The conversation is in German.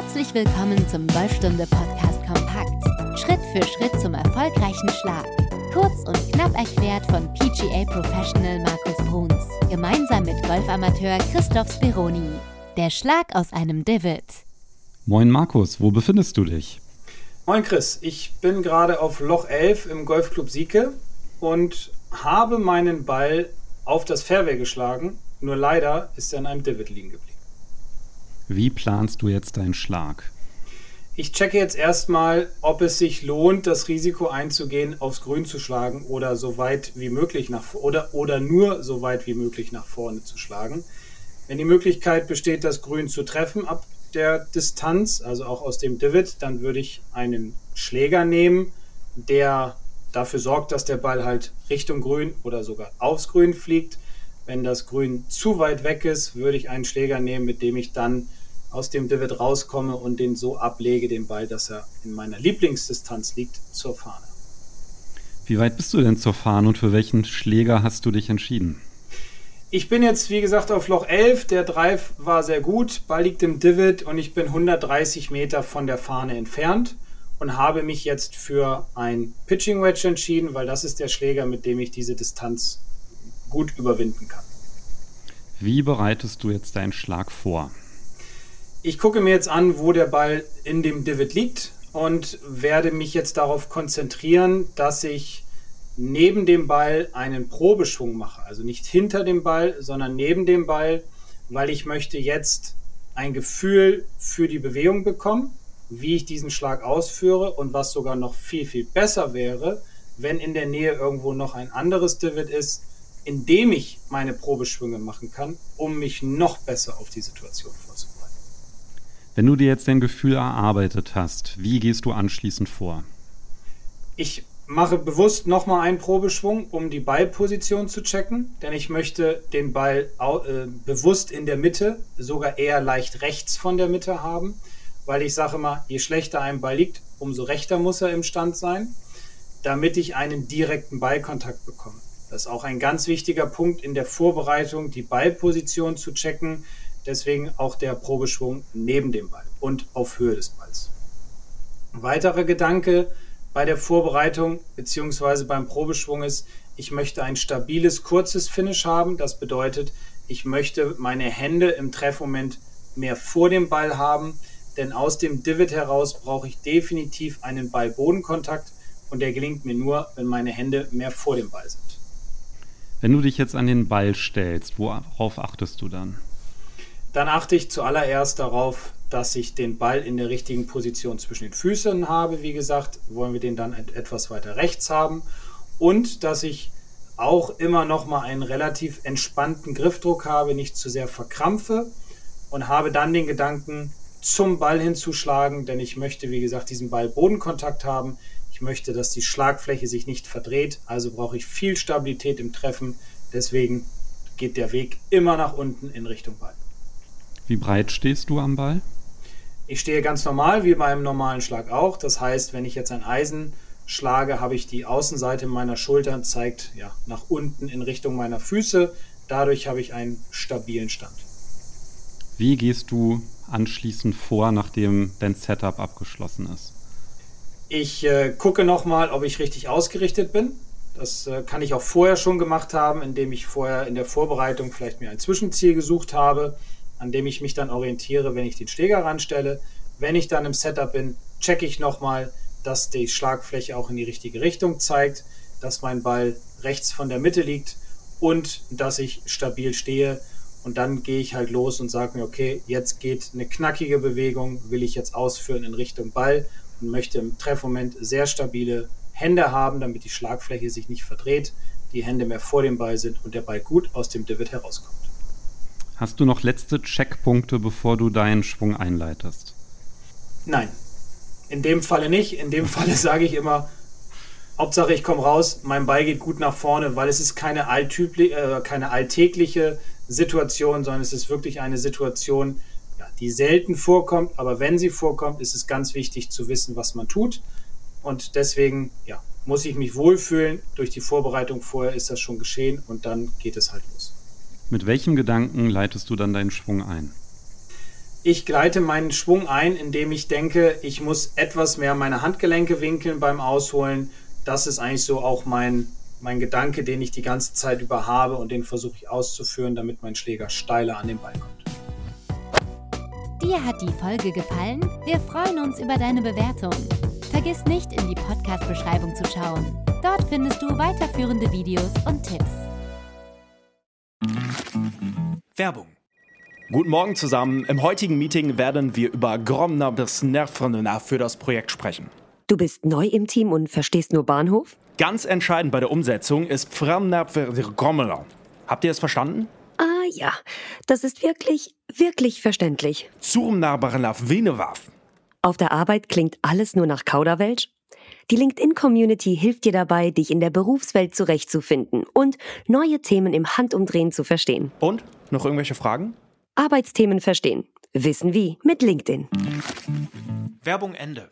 Herzlich willkommen zum Golfstunde Podcast Kompakt. Schritt für Schritt zum erfolgreichen Schlag. Kurz und knapp erklärt von PGA Professional Markus Bruns. Gemeinsam mit Golfamateur Christoph Speroni. Der Schlag aus einem Divot. Moin Markus, wo befindest du dich? Moin Chris, ich bin gerade auf Loch 11 im Golfclub Sieke und habe meinen Ball auf das Fairway geschlagen. Nur leider ist er in einem Divot liegen geblieben. Wie planst du jetzt deinen Schlag? Ich checke jetzt erstmal, ob es sich lohnt, das Risiko einzugehen, aufs Grün zu schlagen oder so weit wie möglich nach oder, oder nur so weit wie möglich nach vorne zu schlagen. Wenn die Möglichkeit besteht, das Grün zu treffen ab der Distanz, also auch aus dem Divot, dann würde ich einen Schläger nehmen, der dafür sorgt, dass der Ball halt Richtung Grün oder sogar aufs Grün fliegt. Wenn das Grün zu weit weg ist, würde ich einen Schläger nehmen, mit dem ich dann aus dem Divot rauskomme und den so ablege, den Ball, dass er in meiner Lieblingsdistanz liegt, zur Fahne. Wie weit bist du denn zur Fahne und für welchen Schläger hast du dich entschieden? Ich bin jetzt, wie gesagt, auf Loch 11. Der Drive war sehr gut. Ball liegt im Divot und ich bin 130 Meter von der Fahne entfernt und habe mich jetzt für ein Pitching Wedge entschieden, weil das ist der Schläger, mit dem ich diese Distanz gut überwinden kann. Wie bereitest du jetzt deinen Schlag vor? Ich gucke mir jetzt an, wo der Ball in dem Divot liegt und werde mich jetzt darauf konzentrieren, dass ich neben dem Ball einen Probeschwung mache. Also nicht hinter dem Ball, sondern neben dem Ball, weil ich möchte jetzt ein Gefühl für die Bewegung bekommen, wie ich diesen Schlag ausführe und was sogar noch viel, viel besser wäre, wenn in der Nähe irgendwo noch ein anderes Divot ist, in dem ich meine Probeschwünge machen kann, um mich noch besser auf die Situation vorzubereiten. Wenn du dir jetzt dein Gefühl erarbeitet hast, wie gehst du anschließend vor? Ich mache bewusst nochmal einen Probeschwung, um die Ballposition zu checken, denn ich möchte den Ball äh, bewusst in der Mitte, sogar eher leicht rechts von der Mitte haben, weil ich sage immer, je schlechter ein Ball liegt, umso rechter muss er im Stand sein, damit ich einen direkten Ballkontakt bekomme. Das ist auch ein ganz wichtiger Punkt in der Vorbereitung, die Ballposition zu checken, Deswegen auch der Probeschwung neben dem Ball und auf Höhe des Balls. Ein weiterer Gedanke bei der Vorbereitung bzw. beim Probeschwung ist, ich möchte ein stabiles, kurzes Finish haben. Das bedeutet, ich möchte meine Hände im Treffmoment mehr vor dem Ball haben, denn aus dem Divot heraus brauche ich definitiv einen Ball-Bodenkontakt und der gelingt mir nur, wenn meine Hände mehr vor dem Ball sind. Wenn du dich jetzt an den Ball stellst, worauf achtest du dann? Dann achte ich zuallererst darauf, dass ich den Ball in der richtigen Position zwischen den Füßen habe. Wie gesagt, wollen wir den dann etwas weiter rechts haben. Und dass ich auch immer noch mal einen relativ entspannten Griffdruck habe, nicht zu sehr verkrampfe und habe dann den Gedanken, zum Ball hinzuschlagen, denn ich möchte, wie gesagt, diesen Ball Bodenkontakt haben. Ich möchte, dass die Schlagfläche sich nicht verdreht, also brauche ich viel Stabilität im Treffen. Deswegen geht der Weg immer nach unten in Richtung Ball. Wie breit stehst du am Ball? Ich stehe ganz normal, wie beim normalen Schlag auch. Das heißt, wenn ich jetzt ein Eisen schlage, habe ich die Außenseite meiner Schultern zeigt ja, nach unten in Richtung meiner Füße. Dadurch habe ich einen stabilen Stand. Wie gehst du anschließend vor, nachdem dein Setup abgeschlossen ist? Ich äh, gucke nochmal, ob ich richtig ausgerichtet bin. Das äh, kann ich auch vorher schon gemacht haben, indem ich vorher in der Vorbereitung vielleicht mir ein Zwischenziel gesucht habe an dem ich mich dann orientiere, wenn ich den Schläger ranstelle. Wenn ich dann im Setup bin, checke ich nochmal, dass die Schlagfläche auch in die richtige Richtung zeigt, dass mein Ball rechts von der Mitte liegt und dass ich stabil stehe. Und dann gehe ich halt los und sage mir, okay, jetzt geht eine knackige Bewegung, will ich jetzt ausführen in Richtung Ball und möchte im Treffmoment sehr stabile Hände haben, damit die Schlagfläche sich nicht verdreht, die Hände mehr vor dem Ball sind und der Ball gut aus dem Divot herauskommt. Hast du noch letzte Checkpunkte, bevor du deinen Schwung einleitest? Nein, in dem Falle nicht. In dem Falle sage ich immer, Hauptsache ich komme raus, mein Ball geht gut nach vorne, weil es ist keine, äh, keine alltägliche Situation, sondern es ist wirklich eine Situation, ja, die selten vorkommt. Aber wenn sie vorkommt, ist es ganz wichtig zu wissen, was man tut. Und deswegen ja, muss ich mich wohlfühlen. Durch die Vorbereitung vorher ist das schon geschehen und dann geht es halt los. Mit welchem Gedanken leitest du dann deinen Schwung ein? Ich gleite meinen Schwung ein, indem ich denke, ich muss etwas mehr meine Handgelenke winkeln beim Ausholen. Das ist eigentlich so auch mein, mein Gedanke, den ich die ganze Zeit über habe und den versuche ich auszuführen, damit mein Schläger steiler an den Ball kommt. Dir hat die Folge gefallen? Wir freuen uns über deine Bewertung. Vergiss nicht, in die Podcast-Beschreibung zu schauen. Dort findest du weiterführende Videos und Tipps. Werbung. Guten Morgen zusammen. Im heutigen Meeting werden wir über Gromner bis Nervrenner für das Projekt sprechen. Du bist neu im Team und verstehst nur Bahnhof? Ganz entscheidend bei der Umsetzung ist Gromner. Habt ihr es verstanden? Ah ja, das ist wirklich, wirklich verständlich. Zurmnarbarlaf Venewaf. Auf der Arbeit klingt alles nur nach Kauderwelsch? Die LinkedIn-Community hilft dir dabei, dich in der Berufswelt zurechtzufinden und neue Themen im Handumdrehen zu verstehen. Und? Noch irgendwelche Fragen? Arbeitsthemen verstehen. Wissen wie mit LinkedIn. Werbung Ende.